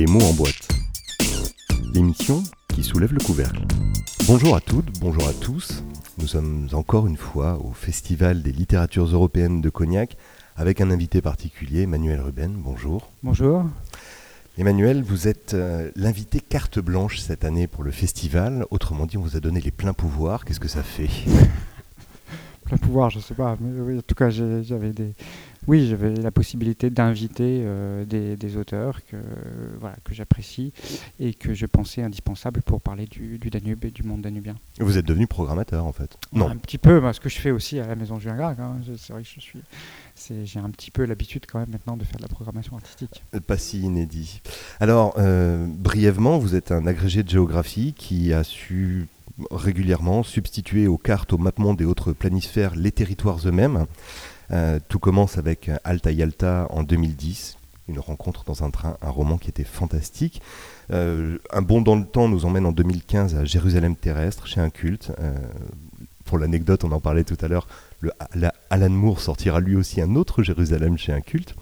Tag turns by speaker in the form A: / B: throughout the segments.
A: Les mots en boîte. L'émission qui soulève le couvercle. Bonjour à toutes, bonjour à tous. Nous sommes encore une fois au Festival des littératures européennes de Cognac avec un invité particulier, Emmanuel Ruben. Bonjour.
B: Bonjour.
A: Emmanuel, vous êtes euh, l'invité carte blanche cette année pour le festival. Autrement dit, on vous a donné les pleins pouvoirs. Qu'est-ce que ça fait?
B: Pouvoir, je sais pas. Mais oui, en tout cas, j'avais des. Oui, j'avais la possibilité d'inviter euh, des, des auteurs que, voilà, que j'apprécie et que je pensais indispensables pour parler du, du Danube et du monde danubien.
A: Vous êtes devenu programmateur en fait. Non,
B: Un petit peu, ce que je fais aussi à la Maison Julien Gracq. hein. C'est vrai que je suis. c'est- J'ai un petit peu l'habitude quand même maintenant de faire de la programmation artistique.
A: pas si inédit. Alors, euh, brièvement, vous êtes un agrégé de géographie qui a su régulièrement substituer aux cartes, aux mapmondes et autres planisphères les territoires eux-mêmes. Euh, tout commence avec Alta Yalta en 2010, une rencontre dans un train, un roman qui était fantastique. Euh, un bond dans le temps nous emmène en 2015 à Jérusalem terrestre, chez un culte. Euh, pour l'anecdote, on en parlait tout à l'heure, Alan Moore sortira lui aussi un autre Jérusalem chez un culte.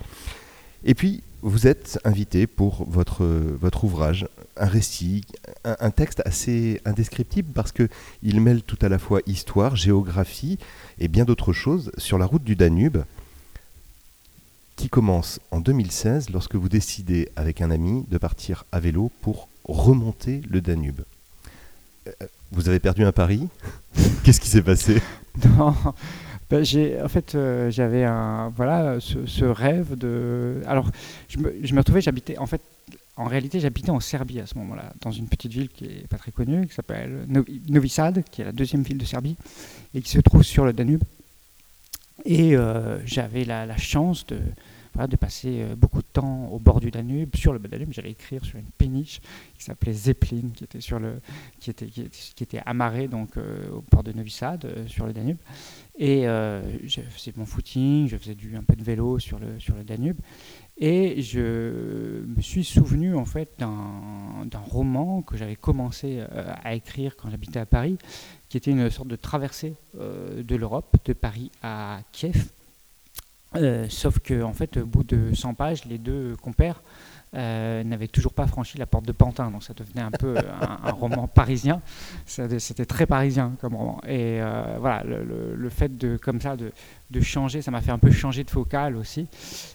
A: Et puis, vous êtes invité pour votre, votre ouvrage, un récit, un, un texte assez indescriptible parce que il mêle tout à la fois histoire, géographie et bien d'autres choses sur la route du Danube, qui commence en 2016 lorsque vous décidez avec un ami de partir à vélo pour remonter le Danube. Euh, Vous avez perdu un pari? Qu'est-ce qui s'est passé?
B: Non, j'ai, en fait, euh, j'avais voilà, ce, rêve de. Alors, je me, retrouvais, j'habitais, en fait, en réalité, j'habitais en Serbie à ce moment-là, dans une petite ville qui est pas très connue, qui s'appelle Novi, Novi Sad, qui est la deuxième ville de Serbie, et qui se trouve sur le Danube. Et euh, j'avais la, la chance de, de passer euh, beaucoup de temps au bord du Danube, sur le Danube. J'allais écrire sur une péniche qui s'appelait Zeppelin, qui était sur le, qui était, qui était, amarrée donc euh, au port de Novi Sad, euh, sur le Danube. Et je faisais mon footing, je faisais du, un peu de vélo sur le, sur le Danube. Et je me suis souvenu en fait d'un roman que j'avais commencé à écrire quand j'habitais à Paris, qui était une sorte de traversée de l'Europe, de Paris à Kiev. Euh, sauf que en fait, au bout de 100 pages, les deux compères euh, n'avaient toujours pas franchi la porte de Pantin, donc ça devenait un peu un, un roman parisien. C'était très parisien comme roman. Et euh, voilà, le, fait de comme ça de, de changer, ça m'a fait un peu changer de focal aussi.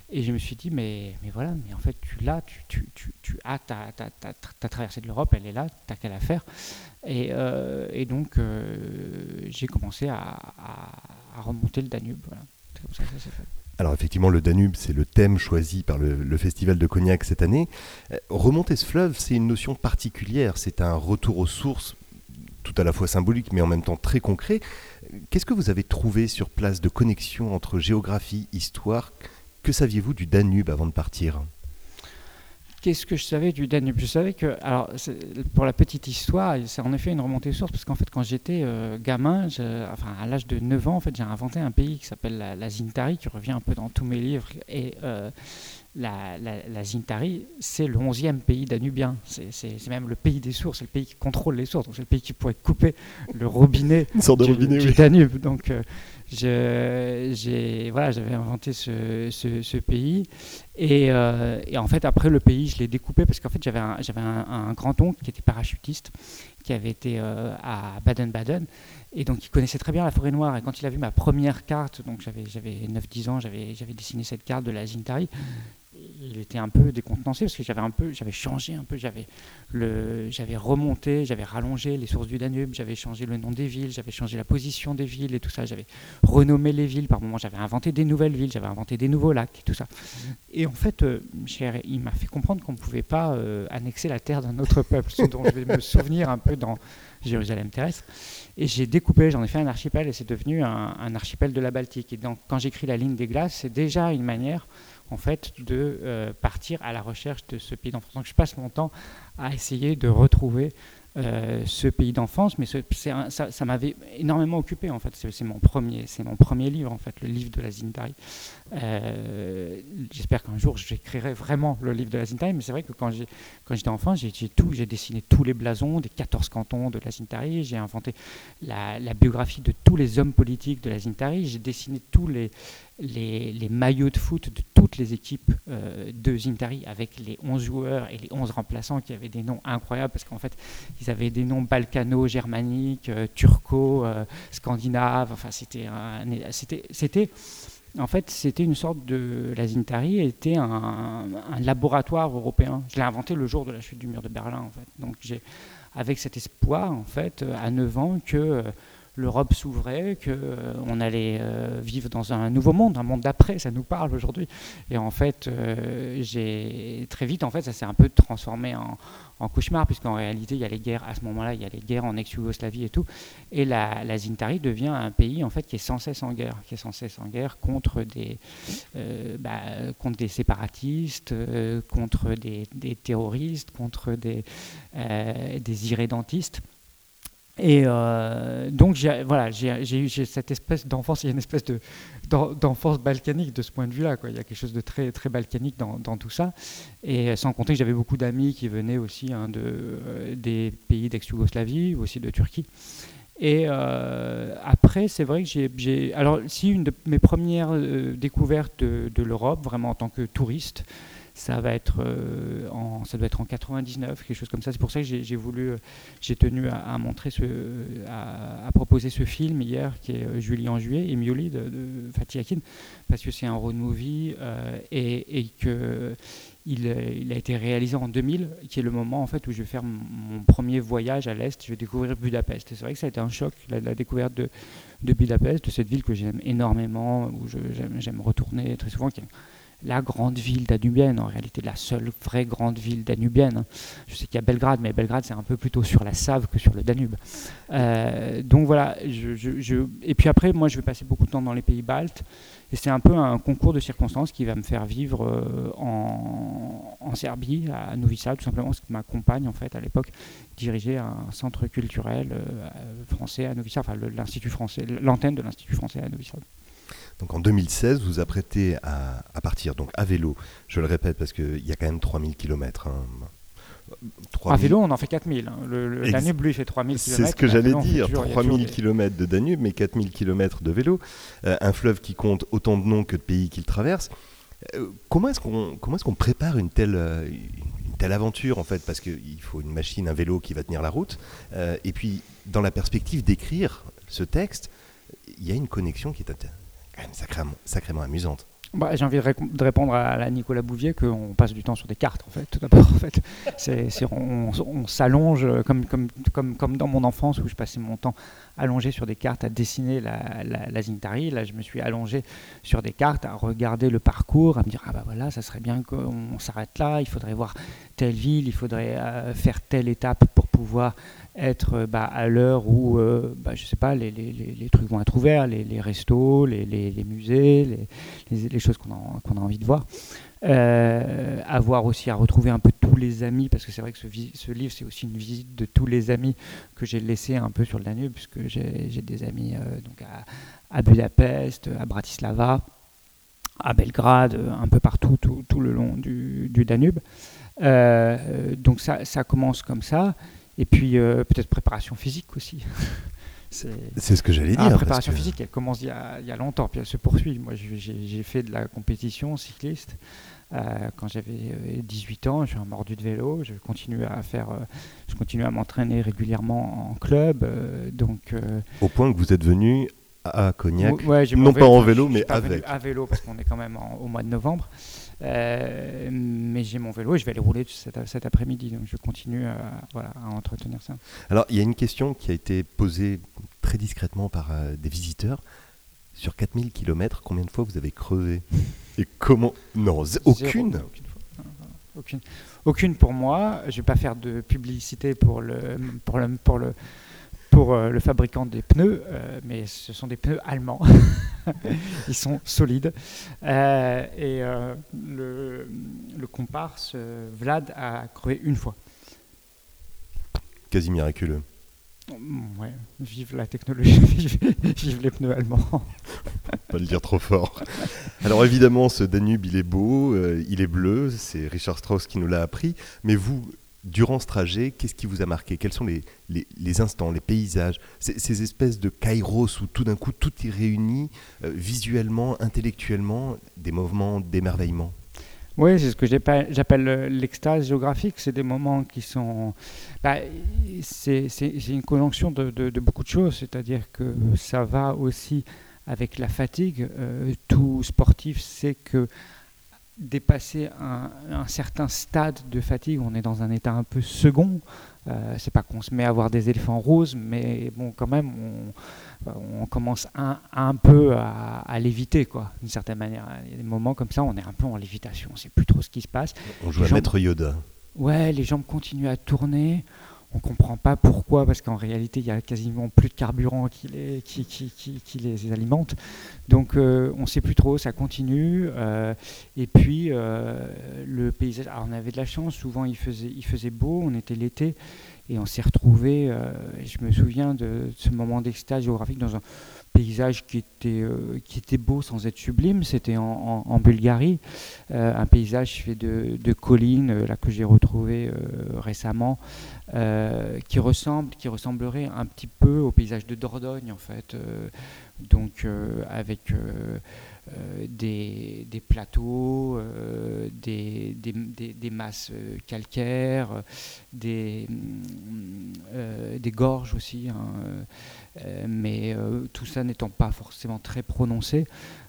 B: Et je me suis dit, mais, mais voilà, mais en fait, tu l'as, tu, tu, tu, tu as ta, ta, ta, ta traversée de l'Europe, elle est là, t'as qu'à la faire. Et, euh, et donc, euh, j'ai commencé à, remonter le Danube. C'est comme ça que ça s'est fait.
A: Alors effectivement, le Danube, c'est le thème choisi par le, Festival de Cognac cette année. Euh, remonter ce fleuve, c'est une notion particulière. C'est un retour aux sources, tout à la fois symbolique, mais en même temps très concret. Qu'est-ce que vous avez trouvé sur place de connexion entre géographie, histoire? Que saviez-vous du Danube avant de partir?
B: Qu'est-ce que je savais du Danube? Je savais que, alors, pour la petite histoire, c'est en effet une remontée source, parce qu'en fait, quand j'étais euh, gamin, enfin, à l'âge de 9 ans, en fait, j'ai inventé un pays qui s'appelle la, la Zintari, qui revient un peu dans tous mes livres. Et euh, la, la, la Zintari, c'est le 11e pays danubien. C'est même le pays des sources, c'est le pays qui contrôle les sources. Donc, c'est le pays qui pourrait couper le robinet
A: Une sorte
B: du, du Danube. Donc, euh, j'ai voilà, j'avais inventé ce, ce- pays. Et, euh, et en fait, après le pays, je l'ai découpé parce qu'en fait, j'avais un, j'avais un, grand-oncle qui était parachutiste, qui avait été euh, à Baden-Baden. Et donc, il connaissait très bien la forêt noire. Et quand il a vu ma première carte, donc j'avais, j'avais 9-10 ans, j'avais, j'avais dessiné cette carte de la Zintari. Il était un peu décontenancé parce que j'avais un peu, j'avais changé un peu, j'avais le, j'avais remonté, j'avais rallongé les sources du Danube, j'avais changé le nom des villes, j'avais changé la position des villes et tout ça, j'avais renommé les villes. Par moments, j'avais inventé des nouvelles villes, j'avais inventé des nouveaux lacs et tout ça. Et en fait, euh, il m'a fait comprendre qu'on ne pouvait pas euh, annexer la terre d'un autre peuple, ce dont je vais me souvenir un peu dans Jérusalem terrestre. Et j'ai découpé, j'en ai fait un archipel et c'est devenu un, un archipel de la Baltique. Et donc, quand j'écris la ligne des glaces, c'est déjà une manière, de euh, partir à la recherche de ce pays d'enfance. Donc, je passe mon temps à essayer de retrouver ce pays d'enfance, mais ça, m'avait énormément occupé en fait. C'est mon premier, c'est mon premier livre en fait, le livre de la Zintari. J'espère qu'un jour j'écrirai vraiment le livre de la Zintari, mais c'est vrai que quand j'étais enfant, j'ai dessiné tous les blasons des 14 cantons de la Zintari, j'ai inventé la, biographie de tous les hommes politiques de la Zintari, j'ai dessiné tous les, maillots de foot de toutes les équipes euh, de Zintari avec les 11 joueurs et les 11 remplaçants qui avaient des noms incroyables parce qu'en fait ils avaient des noms balkano-germaniques, euh, turco, euh, scandinaves, enfin c'était en fait, c'était une sorte de. La Zintari était un, laboratoire européen. Je l'ai inventé le jour de la chute du mur de Berlin, en fait. Donc, j'ai, avec cet espoir, en fait, à 9 ans, que l'Europe s'ouvrait, qu'on euh, allait euh, vivre dans un nouveau monde, un monde d'après, ça nous parle aujourd'hui. Et en fait, euh, très vite, en fait, ça s'est un peu transformé en, cauchemar, puisqu'en réalité, il y a les guerres, à ce moment-là, il y a les guerres en ex-Yougoslavie et tout. Et la, la, Zintari devient un pays, en fait, qui est sans cesse en guerre, qui est sans cesse en guerre contre des, bah, contre des séparatistes, contre des, terroristes, contre des, des irrédentistes. Et euh, donc, voilà, j'ai eu cette espèce d'enfance, il y a une espèce d'enfance balkanique de ce point de vue-là. Il y a quelque chose de très, très balkanique dans, tout ça. Et sans compter que j'avais beaucoup d'amis qui venaient aussi hein, de, euh, des pays d'ex-Yougoslavie, aussi de Turquie. Et euh, après, c'est vrai que j'ai. Alors, si une de mes premières découvertes de l'Europe, vraiment en tant que touriste, euh, ça doit être en 99, quelque chose comme ça. C'est pour ça que j'ai voulu, euh, j'ai tenu à, montrer ce, à, proposer ce film hier, qui est euh, Julie en juillet et Mioli de, Fatih Akin, parce que c'est un road movie et, et que il, a été réalisé en 2000, qui est le moment en fait où je vais faire mon, premier voyage à l'est. Je vais découvrir Budapest. C'est vrai que ça a été un choc, la, découverte de, Budapest, de cette ville que j'aime énormément, où j'aime retourner très souvent. La grande ville danubienne, en réalité la seule vraie grande ville danubienne. Je sais qu'il y a Belgrade, mais Belgrade c'est un peu plutôt sur la Save que sur le Danube. Euh, donc voilà, et puis après moi je vais passer beaucoup de temps dans les pays baltes, et c'est un peu un concours de circonstances qui va me faire vivre euh, en, Serbie, à Novi Sad, tout simplement parce que ma compagne en fait à l'époque dirigeait un centre culturel euh, français à Novi Sad, enfin l'institut français, l'antenne de l'institut français à Novi Sad.
A: Donc en 2016, vous vous apprêtez à, partir donc à vélo. Je le répète parce qu'il y a quand même 3000 km. Hein.
B: À vélo, on en fait 4000. Hein. Le, Danube, lui, fait 3000 km.
A: C'est ce que j'allais dire. 3000 km de Danube, mais 4000 km de vélo. Euh, un fleuve qui compte autant de noms que de pays qu'il traverse. Euh, comment est-ce qu'on est qu'on prépare une telle, euh, une telle aventure, en fait? Parce qu'il faut une machine, un vélo qui va tenir la route. et puis, dans la perspective d'écrire ce texte, il y a une connexion qui est sacrément, sacrément amusante.
B: Bah, J'ai envie de, répondre à la Nicolas Bouvier qu'on passe du temps sur des cartes, en fait, tout d'abord. En fait. c'est on, on s'allonge, comme, comme, comme, comme dans mon enfance où je passais mon temps allongé sur des cartes à dessiner la, la, Zintari. Là, je me suis allongé sur des cartes à regarder le parcours, à me dire Ah bah voilà, ça serait bien qu'on s'arrête là, il faudrait voir telle ville, il faudrait euh, faire telle étape pour pouvoir être euh, bah, à l'heure où, euh, bah, je sais pas, les, les, les, trucs vont être ouverts, les, les restos, les, musées, les, choses qu'on a, qu'on a envie de voir. Euh, avoir aussi à retrouver un peu tous les amis, parce que c'est vrai que ce, ce livre, c'est aussi une visite de tous les amis que j'ai laissés un peu sur le Danube, puisque j'ai des amis donc à, à, Budapest, à Bratislava, à Belgrade, un peu partout, tout, tout le long du, du Danube. donc ça, ça commence comme ça. Et puis euh, peut-être préparation physique aussi.
A: c'est ce que j'allais dire.
B: La préparation physique, elle commence il y, a, il y, a, longtemps, puis elle se poursuit. Moi, j'ai fait de la compétition cycliste euh, quand j'avais 18 euh, ans. J'ai un mordu de vélo. Je continue à faire, je continue à m'entraîner régulièrement en club. donc,
A: Au point que vous êtes venu à Cognac, non pas en vélo, mais avec.
B: À vélo, parce qu'on est quand même au mois de novembre. Euh, mais j'ai mon vélo et je vais aller rouler cet, après-midi. Donc je continue à, voilà, à, entretenir ça.
A: Alors il y a une question qui a été posée très discrètement par euh, des visiteurs. Sur 4000 km, combien de fois vous avez crevé? Et comment? Non, aucune.
B: aucune, aucune. pour moi. Je ne vais pas faire de publicité pour le, pour le, pour le, pour euh, le fabricant des pneus, euh, mais ce sont des pneus allemands. Ils sont solides. Euh, et le, le, comparse Vlad a crevé une fois.
A: quasi miraculeux.
B: Mm, ouais, vive la technologie, vive les pneus allemands.
A: Pas le dire trop fort. Alors évidemment, ce Danube, il est beau, euh, il est bleu, c'est Richard Strauss qui nous l'a appris, mais vous, durant ce trajet, qu'est-ce qui vous a marqué? Quels sont les, les, instants, les paysages, ces, espèces de kairos où tout d'un coup tout est réuni, euh, visuellement, intellectuellement, des mouvements d'émerveillement?
B: Oui, c'est ce que j'appelle l'extase géographique. C'est des moments qui sont. Bah, c'est une conjonction de, de, beaucoup de choses. C'est-à-dire que ça va aussi avec la fatigue. Euh, tout sportif sait que dépasser un, un, certain stade de fatigue, on est dans un état un peu second. Euh, c'est pas qu'on se met à voir des éléphants roses, mais bon, quand même, on, commence un, un peu à, l'éviter, quoi, d'une certaine manière. Il y a des moments comme ça, on est un peu en lévitation, on sait plus trop ce qui se passe.
A: On joue à Maître Yoda.
B: Ouais, les jambes continuent à tourner on ne comprend pas pourquoi, parce qu'en réalité, il y a quasiment plus de carburant qui les, qui, qui, les alimente. Donc, euh, on ne sait plus trop, ça continue. Euh, et puis, euh, le paysage. Alors, on avait de la chance, souvent il faisait, il faisait beau, on était l'été, et on s'est retrouvé. je me souviens de ce moment d'extase géographique dans un paysage qui était, euh, qui était beau sans être sublime. C'était en, Bulgarie, euh, un paysage fait de, de collines, euh, là que j'ai retrouvé récemment, qui ressemble, qui ressemblerait un petit peu au paysage de Dordogne en fait. donc avec euh, des, plateaux, euh, des, des, masses calcaires, des, des gorges aussi, hein, mais tout ça n'étant pas forcément très prononcé,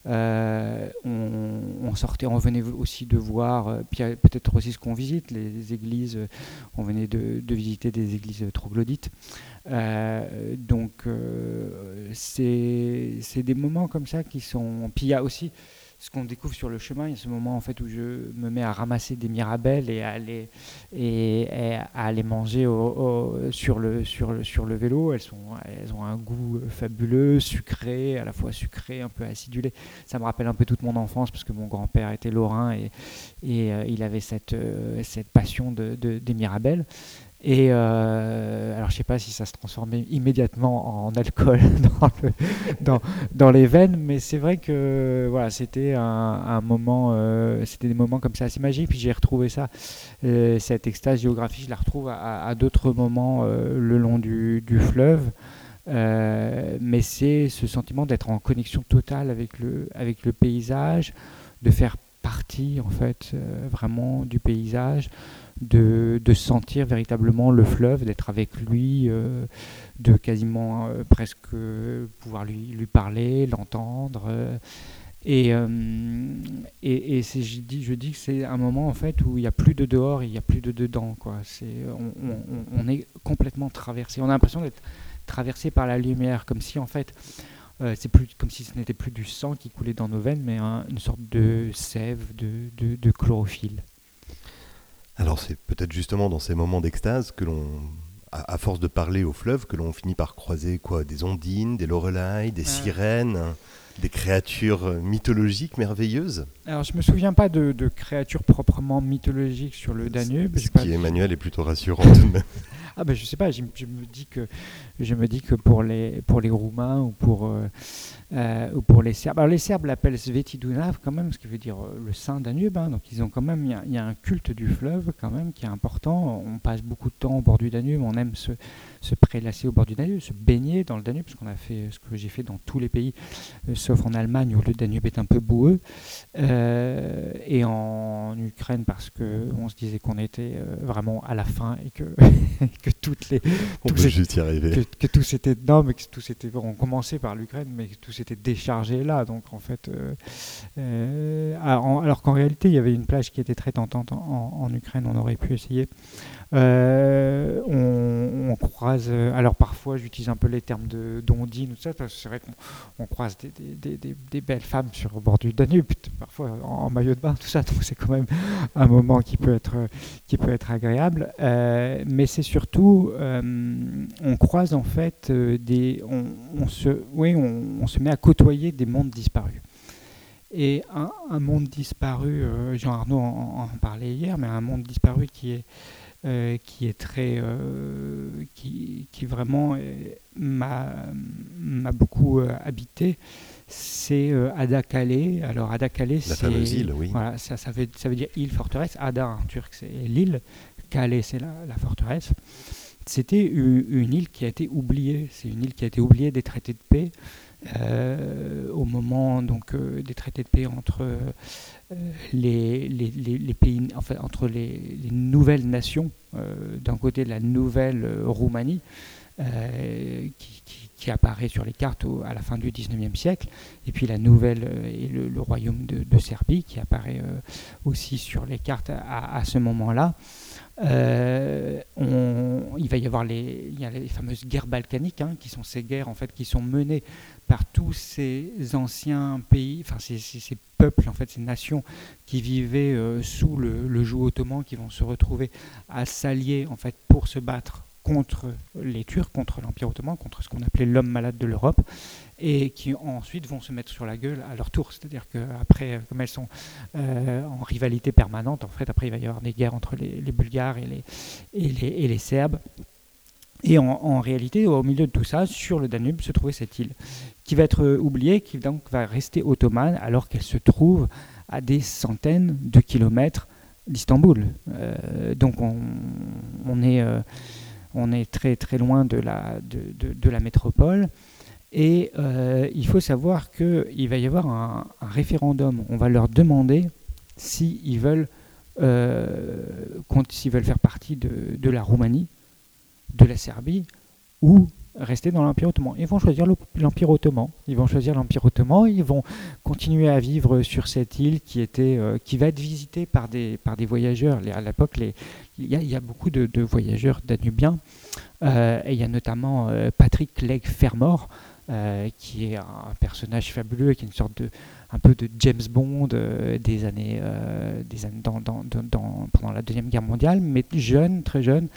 B: on, sortait, on venait aussi de voir, puis peut-être aussi ce qu'on visite, les, églises, on venait de, visiter des églises troglodytes. Euh, donc euh, c'est des moments comme ça qui sont... Puis il y a aussi ce qu'on découvre sur le chemin, il y a ce moment en fait où je me mets à ramasser des mirabelles et à à les manger sur, le, sur, le, sur le vélo. Elles, sont, elles ont un goût fabuleux, sucré, à la fois sucré, un peu acidulé. Ça me rappelle un peu toute mon enfance parce que mon grand-père était lorrain et, et euh, il avait cette, cette passion de, des mirabelles. Et euh, alors, je ne sais pas si ça se transformait immédiatement en alcool dans, les veines, mais c'est vrai que voilà, c'était un, moment, euh, c'était des moments comme ça assez magiques. Puis j'ai retrouvé ça, euh, cette extase géographique, je la retrouve à, d'autres moments le long du, du fleuve. mais c'est ce sentiment d'être en connexion totale avec le, avec le paysage, de faire partie en fait vraiment du paysage de, sentir véritablement le fleuve, d'être avec lui, euh, de quasiment euh, presque pouvoir lui, lui parler, l'entendre. Euh, et, et, je, dis, je dis que c'est un moment en fait où il n'y a plus de dehors, il n'y a plus de dedans. Quoi. On, on, est complètement traversé. On a l'impression d'être traversé par la lumière, comme si en fait c'est plus comme si ce n'était plus du sang qui coulait dans nos veines, mais une sorte de sève, de, de, de chlorophylle.
A: Alors c'est peut-être justement dans ces moments d'extase que l'on, à, force de parler au fleuve, que l'on finit par croiser quoi? Des ondines, des lorelais, des sirènes, des créatures mythologiques merveilleuses
B: Alors je me souviens pas de, créatures proprement mythologiques sur le Danube.
A: Ce qui, Emmanuel, est plutôt rassurant tout de même.
B: Ah ben je sais pas, je, me dis que je me dis que pour les pour les Roumains ou pour euh, euh, ou pour les Serbes. Alors les Serbes l'appellent Sveti Dunav quand même, ce qui veut dire euh, le Saint Danube. Hein. donc ils ont quand même, il y, a un culte du fleuve quand même qui est important. On passe beaucoup de temps au bord du Danube, on aime se, se prélasser au bord du Danube, se baigner dans le Danube, ce qu'on a fait, ce que j'ai fait dans tous les pays, euh, sauf en Allemagne où le Danube est un peu boueux, et en Ukraine parce que on se disait qu'on était vraiment à la fin et que que toutes les
A: on peut juste y arriver.
B: Que, que tout c'était non mais que tout c'était on commençait par l'Ukraine mais que tout déchargé là. Donc en fait, euh, euh, alors qu'en réalité, il y avait une plage qui était très tentante en, Ukraine, on aurait pu essayer. Euh, on, croise, alors parfois j'utilise un peu les termes de d'ondine ou ça, c'est vrai qu'on croise des, belles femmes sur le bord du Danube, parfois en, maillot de bain, tout ça, donc c'est quand même un moment qui peut être, qui peut être agréable. mais c'est surtout, on croise en fait des, on, se, oui, on, se met à côtoyer des mondes disparus. Et un, monde disparu, euh, Jean Arnaud en, parlait hier, mais un monde disparu qui est qui est très, qui, qui, vraiment m'a beaucoup habité c'est euh, Ada Calais. Alors Ada Calais,
A: c'est île, oui.
B: Voilà, ça, ça, veut, ça veut dire île forteresse. Ada en turc, c'est l'île. Calais, c'est la, la, forteresse. C'était une, île qui a été oubliée. C'est une île qui a été oubliée des traités de paix. Euh, au moment donc euh, des traités de paix entre les, les, les, pays, enfin entre les, nouvelles nations, d'un côté la nouvelle Roumanie, qui, qui apparaît sur les cartes à la fin du 19e siècle, et puis la nouvelle euh, et le, royaume de, Serbie qui apparaît euh, aussi sur les cartes à, ce moment-là. Euh, il va y avoir les, il y a les fameuses guerres balkaniques, hein, qui sont ces guerres en fait qui sont menées par tous ces anciens pays, ces, peuples, en fait, ces nations qui vivaient sous le, joug ottoman, qui vont se retrouver à s'allier en fait pour se battre contre les Turcs, contre l'Empire ottoman, contre ce qu'on appelait l'homme malade de l'Europe, et qui ensuite vont se mettre sur la gueule à leur tour. C'est-à-dire qu'après, comme elles sont euh, en rivalité permanente, en fait, après il va y avoir des guerres entre les, Bulgares et les, et les, Serbes. Et en, réalité, au milieu de tout ça, sur le Danube, se trouvait cette île, qui va être oubliée, qui donc va rester ottomane, alors qu'elle se trouve à des centaines de kilomètres d'Istanbul. Euh, donc on, on est... Euh, on est très très loin de la, métropole. Et euh, il faut savoir qu'il va y avoir un, référendum. On va leur demander s'ils veulent, euh, s'ils veulent faire partie de, la Roumanie, de la Serbie ou rester dans l'Empire ottoman. Ils vont choisir l'Empire ottoman. Ils vont choisir l'Empire ottoman. Ils vont continuer à vivre sur cette île qui était, euh, qui va être visitée par des par des voyageurs. À l'époque, il y, a beaucoup de, voyageurs danubiens. Euh, et il y a notamment euh, Patrick Legge Fermor, qui est un personnage fabuleux, qui est une sorte de un peu de James Bond des années, des années dans, dans, dans, pendant la deuxième guerre mondiale, mais jeune, très jeune,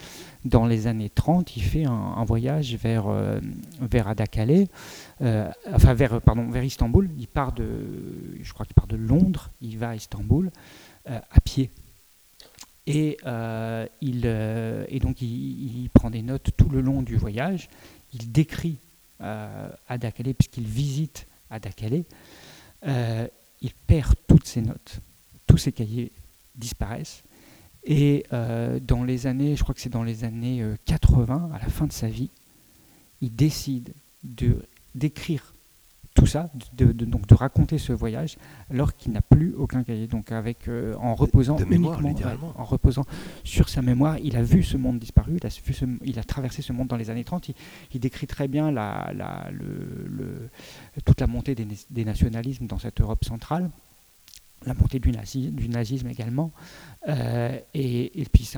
B: dans les années 30, il fait un, voyage vers, euh, vers Adakale, euh, enfin vers, pardon, vers Istanbul. Il part de, je crois qu'il part de Londres, il va à Istanbul euh, à pied. Et, il, et donc il, prend des notes tout le long du voyage. Il décrit Adakale puisqu'il visite Adakale. il perd toutes ses notes. Tous ses cahiers disparaissent. Et euh, dans les années, je crois que c'est dans les années 80, euh, à la fin de sa vie, il décide de d'écrire tout ça, de, donc de raconter ce voyage, alors qu'il n'a plus aucun cahier. Donc avec euh, en reposant
A: uniquement,
B: en reposant sur sa mémoire, il a vu ce monde disparu, il a, il a traversé ce monde dans les années 30. Il, décrit très bien la, la, le, toute la montée des, des nationalismes dans cette Europe centrale la montée du, nazisme également. Euh, et, puis,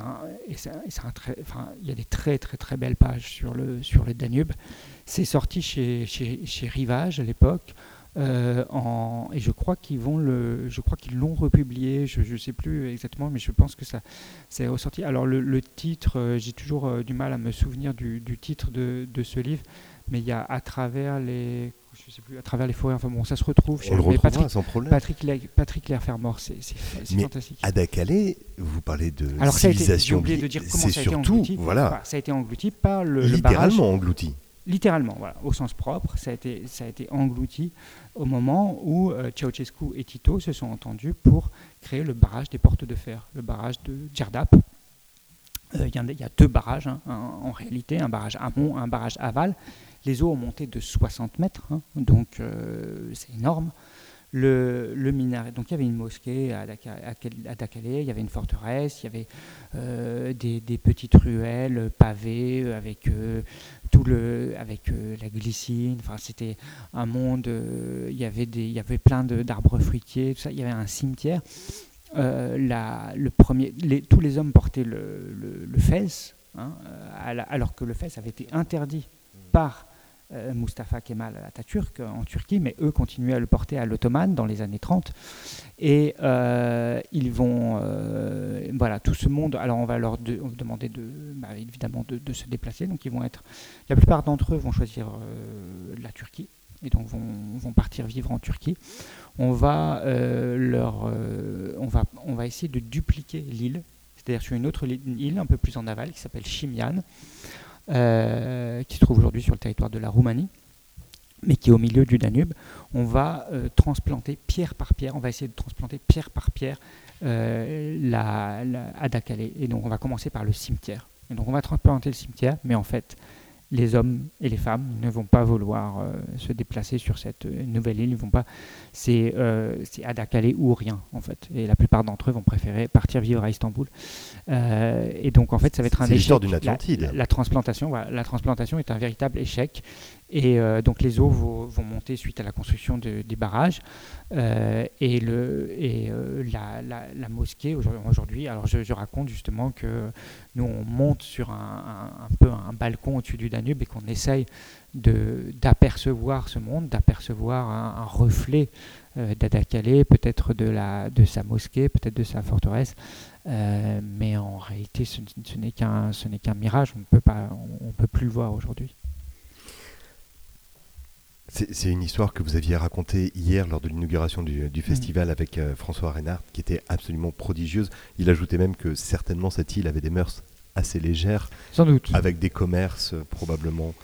B: il y a des très très très belles pages sur le, sur le Danube. C'est sorti chez, chez, Rivage à l'époque. Euh, et je crois qu'ils vont le, je crois qu'ils l'ont republié. Je ne sais plus exactement, mais je pense que ça, c'est ressorti. Alors le, titre, euh, j'ai toujours du mal à me souvenir du, titre de, ce livre, mais il y a à travers les je sais plus, à travers les forêts. Enfin bon, ça se retrouve.
A: On le retrouvera sans problème.
B: Patrick, Patrick Lair mort, c'est fantastique.
A: À Dakale, vous parlez de Alors, civilisation.
B: J'ai oublié de dire comment ça a été englouti.
A: Voilà.
B: ça a été englouti par le,
A: Littéralement englouti.
B: Littéralement, voilà, au sens propre, ça a été, ça a été englouti au moment où euh, Ceausescu et Tito se sont entendus pour créer le barrage des portes de fer, le barrage de Djerdap. Euh, il y, a deux barrages hein, en réalité, un barrage amont, un barrage aval. Les eaux ont monté de 60 mètres, hein, donc euh, c'est énorme. Le, minaret, donc il y avait une mosquée à, Dakale, il y avait une forteresse, il y avait euh, des, petites ruelles pavées avec euh, tout le, avec la glycine. Enfin, c'était un monde. il y avait des, il y avait plein d'arbres fruitiers, tout ça. Il y avait un cimetière. le premier, tous les hommes portaient le, le, fès, hein, alors que le fès avait été interdit par Mustafa Kemal Atatürk en Turquie, mais eux continuaient à le porter à l'ottomane dans les années 30. Et euh, ils vont, euh, voilà, tout ce monde. Alors on va leur demander de, bah, évidemment de, se déplacer. Donc ils vont être, la plupart d'entre eux vont choisir la Turquie et donc vont, vont, partir vivre en Turquie. On va leur, on va, on va essayer de dupliquer l'île c'est-à-dire sur une autre île un peu plus en aval qui s'appelle Chimian, qui se trouve aujourd'hui sur le territoire de la Roumanie mais qui est au milieu du Danube, on va transplanter pierre par pierre, on va essayer de transplanter pierre par pierre euh, la, Et donc on va commencer par le cimetière. Et donc on va transplanter le cimetière, mais en fait, les hommes et les femmes ne vont pas vouloir euh, se déplacer sur cette euh, nouvelle île. Ils vont pas. C'est euh, Adakale ou rien en fait. Et la plupart d'entre eux vont préférer partir vivre à Istanbul. Euh, et donc en fait, ça va être un échec.
A: d'une Atlantide.
B: La, transplantation, la transplantation est un véritable échec. Et donc les eaux vont, monter suite à la construction des barrages. et le, et la, la, mosquée aujourd'hui. Alors je, raconte justement que nous on monte sur un, un, peu un balcon au-dessus du Danube et qu'on essaye d'apercevoir ce monde, d'apercevoir un, reflet euh, d'Adakale, peut-être de, sa mosquée, peut-être de sa forteresse, euh, mais en réalité ce, n'est qu'un mirage, on ne peut plus le voir aujourd'hui.
A: C'est une histoire que vous aviez racontée hier lors de l'inauguration du, du, festival mm. avec euh, François Reynard, qui était absolument prodigieuse. Il ajoutait même que certainement cette île avait des mœurs assez légères,
B: sans doute,
A: avec des commerces probablement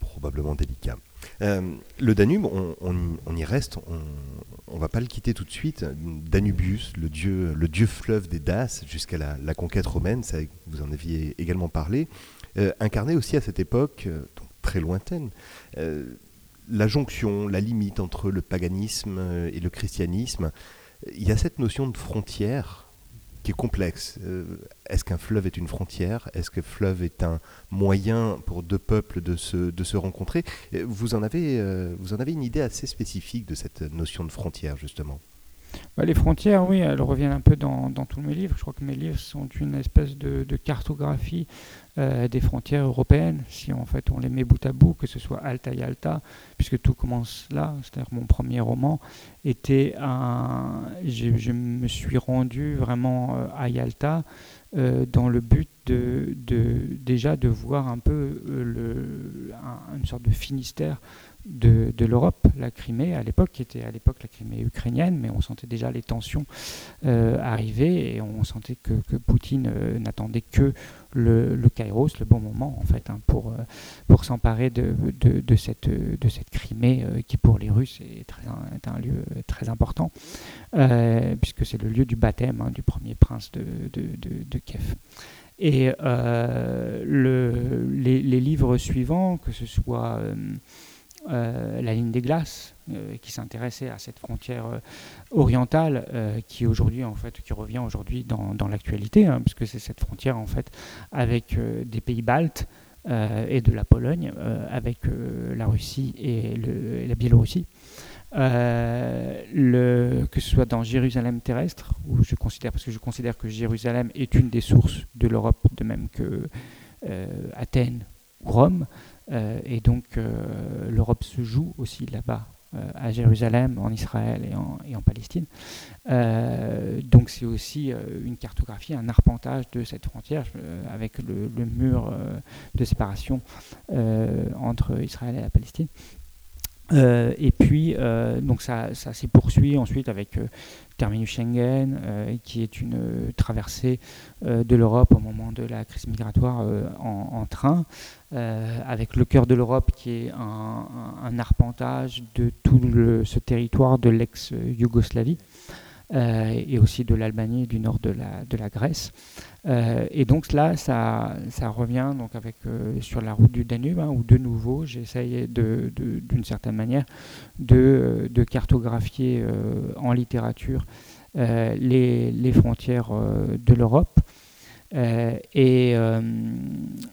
A: probablement délicat. Euh, le Danube, on, y reste, on ne va pas le quitter tout de suite. Danubius, le dieu, le dieu fleuve des Daces jusqu'à la, conquête romaine, ça, vous en aviez également parlé, euh, incarné aussi à cette époque, très lointaine, la jonction, la limite entre le paganisme et le christianisme. Il y a cette notion de frontière qui est complexe. Euh, est-ce qu'un fleuve est une frontière? Est-ce que fleuve est un moyen pour deux peuples de se, de se rencontrer? Vous en, avez, euh, vous en avez une idée assez spécifique de cette notion de frontière, justement?
B: Bah, les frontières, oui, elles reviennent un peu dans, tous mes livres. Je crois que mes livres sont une espèce de, cartographie euh, des frontières européennes, si en fait on les met bout à bout, que ce soit Alta et Alta, puisque tout commence là. C'est-à-dire mon premier roman était un. Je, me suis rendu vraiment euh, à Yalta euh, dans le but de, de, déjà de voir un peu le, une sorte de Finistère de, l'Europe, la Crimée à l'époque, qui était à l'époque la Crimée ukrainienne, mais on sentait déjà les tensions euh, arriver et on sentait que, Poutine euh, n'attendait que le, le, Kairos, le bon moment en fait, hein, pour, euh, pour s'emparer de, de, cette, de cette Crimée qui pour les Russes est, un lieu très important, puisque c'est le lieu du baptême hein, du premier prince de, de Kiev. Et le, les, livres suivants, que ce soit la ligne des glaces, euh, qui s'intéressait à cette frontière euh, orientale, qui aujourd'hui en fait, qui revient aujourd'hui dans, dans l'actualité, hein, puisque c'est cette frontière en fait avec des pays baltes et de la Pologne, avec la Russie et, la Biélorussie. que ce soit dans Jérusalem terrestre, où je considère, parce que je considère que Jérusalem est une des sources de l'Europe, de même que Athènes ou Rome, euh, et donc euh, l'Europe se joue aussi là-bas, euh, à Jérusalem, en Israël et en, Palestine. donc c'est aussi une cartographie, un arpentage de cette frontière avec le mur de séparation entre Israël et la Palestine. Euh, et puis, euh, donc ça, ça s'est poursuivi ensuite avec euh, Terminus Schengen, qui est une traversée de l'Europe au moment de la crise migratoire en, train, avec le cœur de l'Europe qui est un, arpentage de tout ce territoire de l'ex-Yougoslavie. et aussi de l'Albanie et du nord de la, de la Grèce. Euh, et donc là, ça, revient donc avec, euh, sur la route du Danube, hein, où de nouveau, j'essaye d'une de, certaine manière de, de cartographier euh, en littérature les, frontières de l'Europe. Euh, et, euh,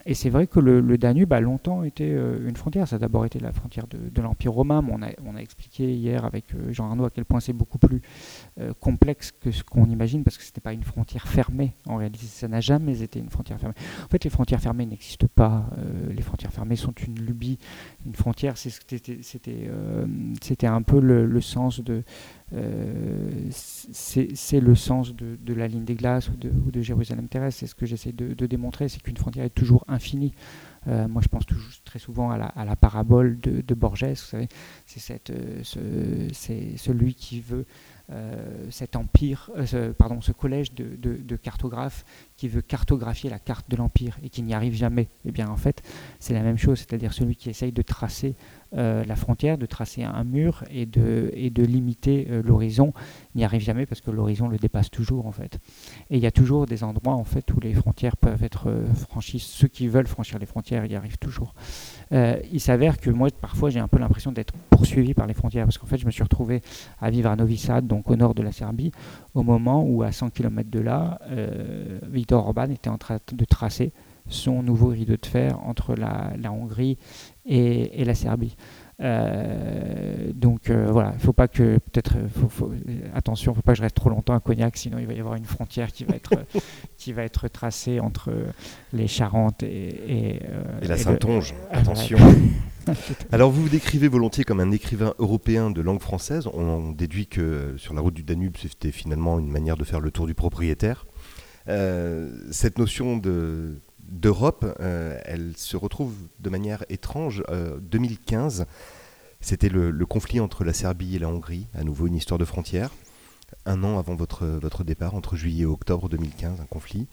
B: et c'est vrai que le, Danube a longtemps été euh, une frontière. Ça a d'abord été la frontière de, l'Empire romain. Mais on, a, expliqué hier avec Jean Arnaud à quel point c'est beaucoup plus complexe que ce qu'on imagine parce que ce n'était pas une frontière fermée. En réalité, ça n'a jamais été une frontière fermée. En fait, les frontières fermées n'existent pas. les frontières fermées sont une lubie. Une frontière, c'était un peu le, sens de, c'est le sens de, la ligne des glaces ou de, ou de Jérusalem terrestre ce que j'essaie de, démontrer, c'est qu'une frontière est toujours infinie. moi, je pense très souvent à la, parabole de, Borges, vous savez, c'est celui qui veut cet empire, pardon, ce collège de, de, cartographes qui veut cartographier la carte de l'empire et qui n'y arrive jamais. Eh bien, en fait, c'est la même chose, c'est-à-dire celui qui essaye de tracer euh, la frontière, de tracer un mur et de, et de limiter euh, l'horizon, n'y arrive jamais parce que l'horizon le dépasse toujours en fait. Et il y a toujours des endroits en fait où les frontières peuvent être euh, franchies. Ceux qui veulent franchir les frontières y arrivent toujours. il s'avère que moi parfois j'ai un peu l'impression d'être poursuivi par les frontières parce qu'en fait je me suis retrouvé à vivre à Novi Sad, donc au nord de la Serbie, au moment où à 100 km de là, Viktor Orban était en train de tracer son nouveau rideau de fer entre la, Hongrie et, la Serbie. Euh, donc euh, voilà, il faut pas que peut-être faut, attention, faut pas que je reste trop longtemps à Cognac, sinon il va y avoir une frontière qui va être qui va être tracée entre les Charentes et
A: et, euh, la Saintonge. Attention. Alors vous vous décrivez volontiers comme un écrivain européen de langue française. On déduit que sur la route du Danube, c'était finalement une manière de faire le tour du propriétaire. cette notion de d'Europe, euh, elle se retrouve de manière étrange. 2015, euh, c'était le, conflit entre la Serbie et la Hongrie, à nouveau une histoire de frontières. Un an avant votre, départ, entre juillet et octobre 2015, un conflit.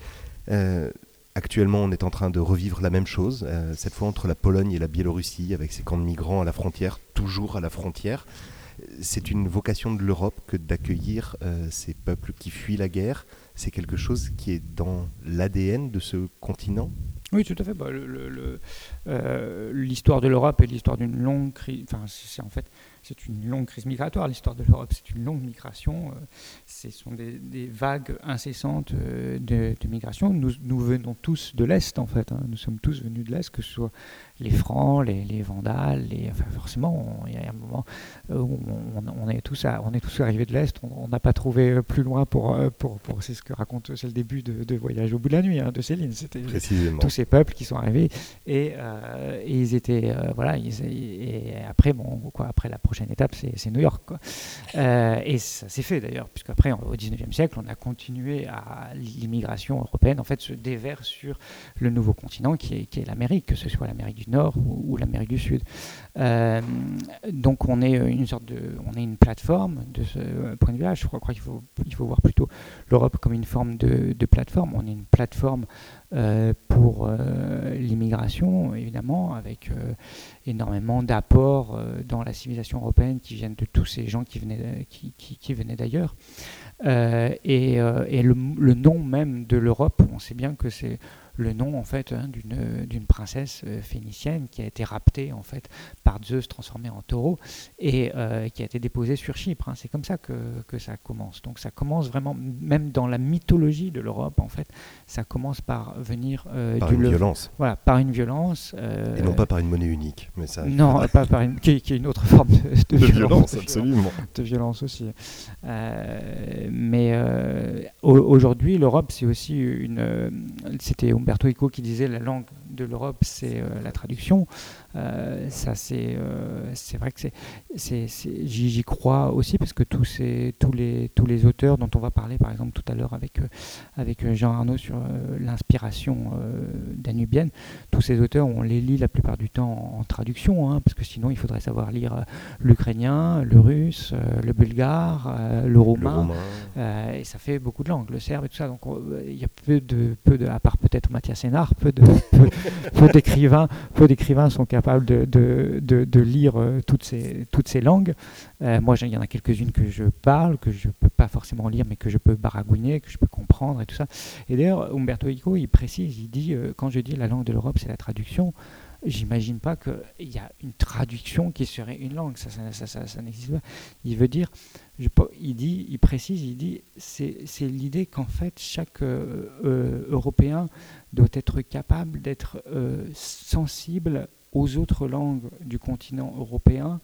A: Euh, actuellement, on est en train de revivre la même chose, cette fois entre la Pologne et la Biélorussie, avec ces camps de migrants à la frontière, toujours à la frontière. C'est une vocation de l'Europe que d'accueillir ces peuples qui fuient la guerre, c'est quelque chose qui est dans l'ADN de ce continent?
B: Oui, tout à fait. Bah, euh, l'histoire de l'Europe est l'histoire d'une longue crise. Enfin, c'est en fait c'est une longue crise migratoire. L'histoire de l'Europe, c'est une longue migration. Euh, ce sont des, vagues incessantes euh, de, migration. Nous, nous, venons tous de l'Est, en fait. Hein. Nous sommes tous venus de l'Est, que ce soit les Francs, les, les Vandales. Les, enfin, forcément, il y a un moment où on, est tous on est tous arrivés de l'Est. On n'a pas trouvé plus loin pour. pour, pour c'est ce que raconte, c'est le début de, Voyage au bout de la nuit hein, de Céline. C'était tous ces peuples qui sont arrivés et, euh, ils étaient. voilà, et après, bon, quoi, après la prochaine prochaine étape, c'est New York. Quoi. Euh, et ça s'est fait d'ailleurs, puisqu'après, au 19e siècle, on a continué à l'immigration européenne, en fait, se déverse sur le nouveau continent qui est, l'Amérique, que ce soit l'Amérique du Nord ou, l'Amérique du Sud. Euh, donc, on est une sorte de, on est une plateforme de ce point de vue-là. Je crois, qu'il faut, voir plutôt l'Europe comme une forme de, de, plateforme. On est une plateforme euh, pour l'immigration, évidemment, avec énormément d'apports euh, dans la civilisation européenne qui viennent de tous ces gens qui venaient, qui, qui, venaient d'ailleurs. Euh, et, euh, et le, le, nom même de l'Europe, on sait bien que c'est le nom en fait hein, d'une princesse euh, phénicienne qui a été raptée en fait par Zeus transformée en taureau et euh, qui a été déposée sur Chypre. Hein. C'est comme ça que, que, ça commence. Donc ça commence vraiment, même dans la mythologie de l'Europe en fait, ça commence par venir
A: euh, par une violence.
B: Voilà, par une violence.
A: et non pas par une monnaie unique, mais ça.
B: Non, pas par une qui, est une autre forme de,
A: violence, violence, absolument.
B: De violence aussi. mais aujourd'hui, l'Europe, c'est aussi une. C'était Umberto Eco qui disait la langue de l'Europe, c'est euh, la traduction. Euh, ça, c'est euh, c'est vrai que c'est j'y crois aussi parce que tous ces tous les tous les auteurs dont on va parler, par exemple tout à l'heure avec avec Jean Arnaud sur l'inspiration danubienne, tous ces auteurs, on les lit la plupart du temps en, traduction, hein, parce que sinon il faudrait savoir lire l'ukrainien, le russe, le bulgare, le roumain, et ça fait beaucoup de langues, le serbe et tout ça. Donc il y a peu de peu de à part peut-être Mathias Sénard, peu de peu, d'écrivains, peu d'écrivains sont capables de, de, de, lire euh, toutes, ces, toutes ces langues. Euh, moi, il y en a quelques-unes que je parle, que je ne peux pas forcément lire, mais que je peux baragouiner, que je peux comprendre et tout ça. Et d'ailleurs, Umberto Eco, il précise, il dit, euh, quand je dis la langue de l'Europe, c'est la traduction, j'imagine pas qu'il y a une traduction qui serait une langue. Ça, ça, ça, ça n'existe pas. Il veut dire, il dit, il précise, il dit, c'est l'idée qu'en fait chaque Européen doit être capable d'être euh, sensible aux autres langues du continent européen,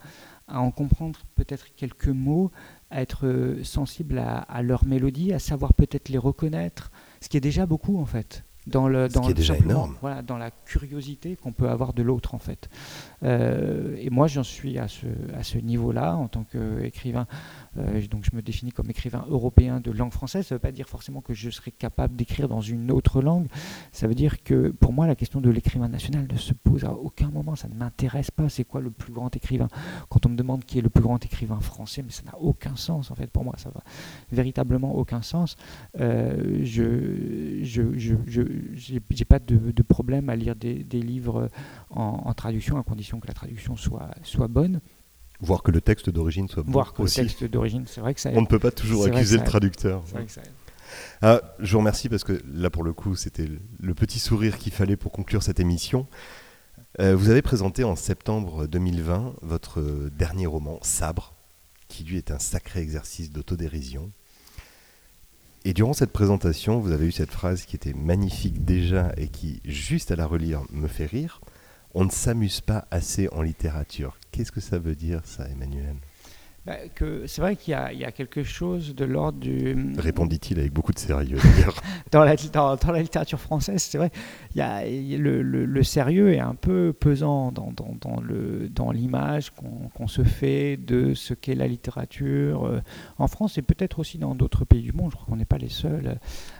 B: à en comprendre peut-être quelques mots, à être sensible à, à leurs mélodies, à savoir peut-être les reconnaître, ce qui est déjà beaucoup en fait dans le
A: dans déjà énorme.
B: Voilà, dans la curiosité qu'on peut avoir de l'autre en fait. Euh, et moi j'en suis à ce, à ce niveau-là en tant qu'écrivain. Euh, donc je me définis comme écrivain européen de langue française. Ça ne veut pas dire forcément que je serais capable d'écrire dans une autre langue. Ça veut dire que pour moi la question de l'écrivain national ne se pose à aucun moment. Ça ne m'intéresse pas. C'est quoi le plus grand écrivain? Quand on me demande qui est le plus grand écrivain français, mais ça n'a aucun sens en fait pour moi. Ça va véritablement aucun sens. Euh, je, je, je j'ai pas de, problème à lire des, livres en, traduction à condition que la traduction soit, soit bonne.
A: Voir que le texte d'origine soit bon.
B: Voir que
A: le
B: texte d'origine, c'est vrai que ça
A: On ne peut pas toujours accuser le traducteur. Vrai que ça ah, je vous remercie parce que là, pour le coup, c'était le petit sourire qu'il fallait pour conclure cette émission. Euh, vous avez présenté en septembre 2020 votre dernier roman, Sabre, qui lui est un sacré exercice d'autodérision. Et durant cette présentation, vous avez eu cette phrase qui était magnifique déjà et qui, juste à la relire, me fait rire. On ne s'amuse pas assez en littérature. Qu'est-ce que ça veut dire, ça, Emmanuel?
B: Bah, c'est vrai qu'il y, a quelque chose de l'ordre du.
A: Répondit-il avec beaucoup de sérieux
B: dans, la, dans, la littérature française, c'est vrai, il y a, le, sérieux est un peu pesant dans, dans, le, dans l'image qu'on, se fait de ce qu'est la littérature euh, en France et peut-être aussi dans d'autres pays du monde. Je crois qu'on n'est pas les seuls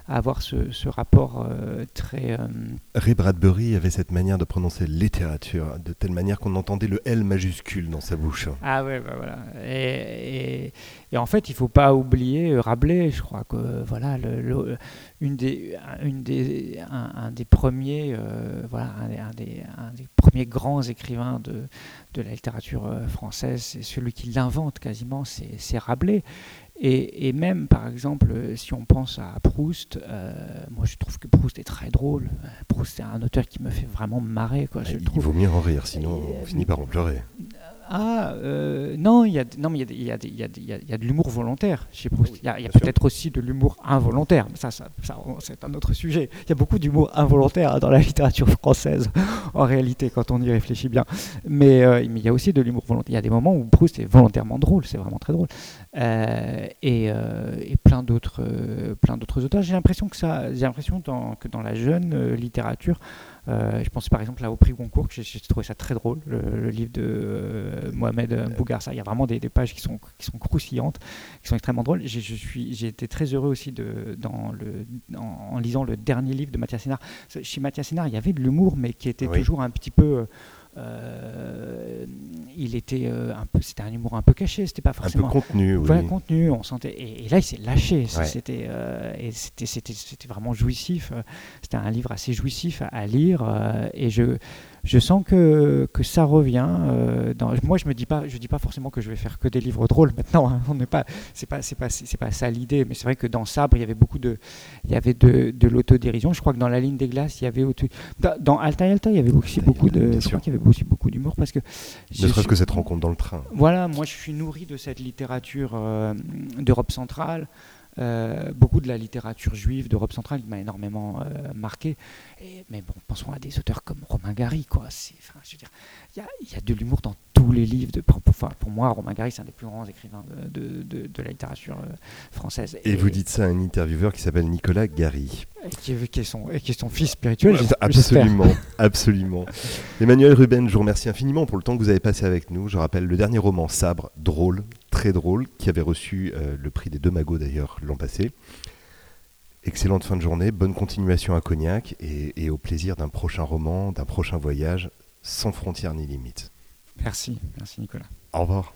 B: à avoir ce, rapport euh, très. Euh,
A: Ray Bradbury avait cette manière de prononcer littérature, de telle manière qu'on entendait le L majuscule dans sa bouche.
B: Ah ouais, bah voilà. Et, et, en fait, il ne faut pas oublier euh, Rabelais, je crois que voilà, le, une des, une des, un, des premiers, voilà, un, des, un, des, premiers grands écrivains de, de la littérature française, c'est celui qui l'invente quasiment, c'est Rabelais. Et, même, par exemple, si on pense à Proust, euh, moi je trouve que Proust est très drôle. Proust est un auteur qui me fait vraiment marrer. Quoi,
A: il vaut mieux en rire, sinon on finit par en pleurer.
B: Ah, euh, non, il y a, non, mais il y a, il y a, il y a, il y a de l'humour volontaire chez Proust. Il y a, peut-être aussi de l'humour involontaire, mais ça, ça, c'est un autre sujet. Il y a beaucoup d'humour involontaire dans la littérature française, en réalité, quand on y réfléchit bien. Mais, euh, mais il y a aussi de l'humour volontaire. Il y a des moments où Proust est volontairement drôle, c'est vraiment très drôle. Euh, et, et, plein d'autres, plein d'autres auteurs. J'ai l'impression que ça, j'ai l'impression que dans la jeune littérature, je pense par exemple là au prix Goncourt, j'ai trouvé ça très drôle, le, livre de Mohamed Bougarsa. Il y a vraiment des, pages qui sont, qui sont croustillantes, qui sont extrêmement drôles. J'ai, je suis, j'ai été très heureux aussi de, dans le, en, lisant le dernier livre de Mathias Sénard. Chez Mathias Sénard, il y avait de l'humour, mais qui était toujours un petit peu... Euh, il était euh, un peu, c'était un humour un peu caché, c'était pas forcément
A: un peu contenu.
B: Oui. contenu, on sentait. Et, là, il s'est lâché. C'était, euh, et c'était, c'était, c'était vraiment jouissif. C'était un livre assez jouissif à, à lire. et je, je sens que, que ça revient. Euh, dans, moi, je me dis pas, je dis pas forcément que je vais faire que des livres drôles maintenant. Hein, on n'est pas, c'est pas, c'est pas, c'est pas ça l'idée. Mais c'est vrai que dans Sabre, il y avait beaucoup de, il y avait de, de l'autodérision. Je crois que dans La Ligne des Glaces, il y avait auto... dans, Alta Alta, il y avait aussi beaucoup de, je crois qu'il y avait aussi beaucoup d'humour parce que.
A: Ne serait-ce que cette rencontre dans le train.
B: Voilà, moi, je suis nourri de cette littérature euh, d'Europe centrale. Euh, beaucoup de la littérature juive d'Europe centrale m'a énormément euh, marqué. Et, mais bon, pensons à des auteurs comme Romain Gary. Quoi. Enfin, je veux dire, il y, y a, de l'humour dans tous les livres. De, pour, pour, moi, Romain Gary, c'est un des plus grands écrivains de, de, de la littérature euh, française.
A: Et, vous dites ça à un intervieweur qui s'appelle Nicolas Gary.
B: Qui, qui, est son, qui est son fils spirituel.
A: absolument, absolument. Emmanuel Ruben, je vous remercie infiniment pour le temps que vous avez passé avec nous. Je rappelle le dernier roman, Sabre, drôle, très drôle, qui avait reçu euh, le prix des deux magots d'ailleurs l'an passé. Excellente fin de journée, bonne continuation à Cognac et, et au plaisir d'un prochain roman, d'un prochain voyage sans frontières ni limites.
B: Merci, merci Nicolas.
A: Au revoir.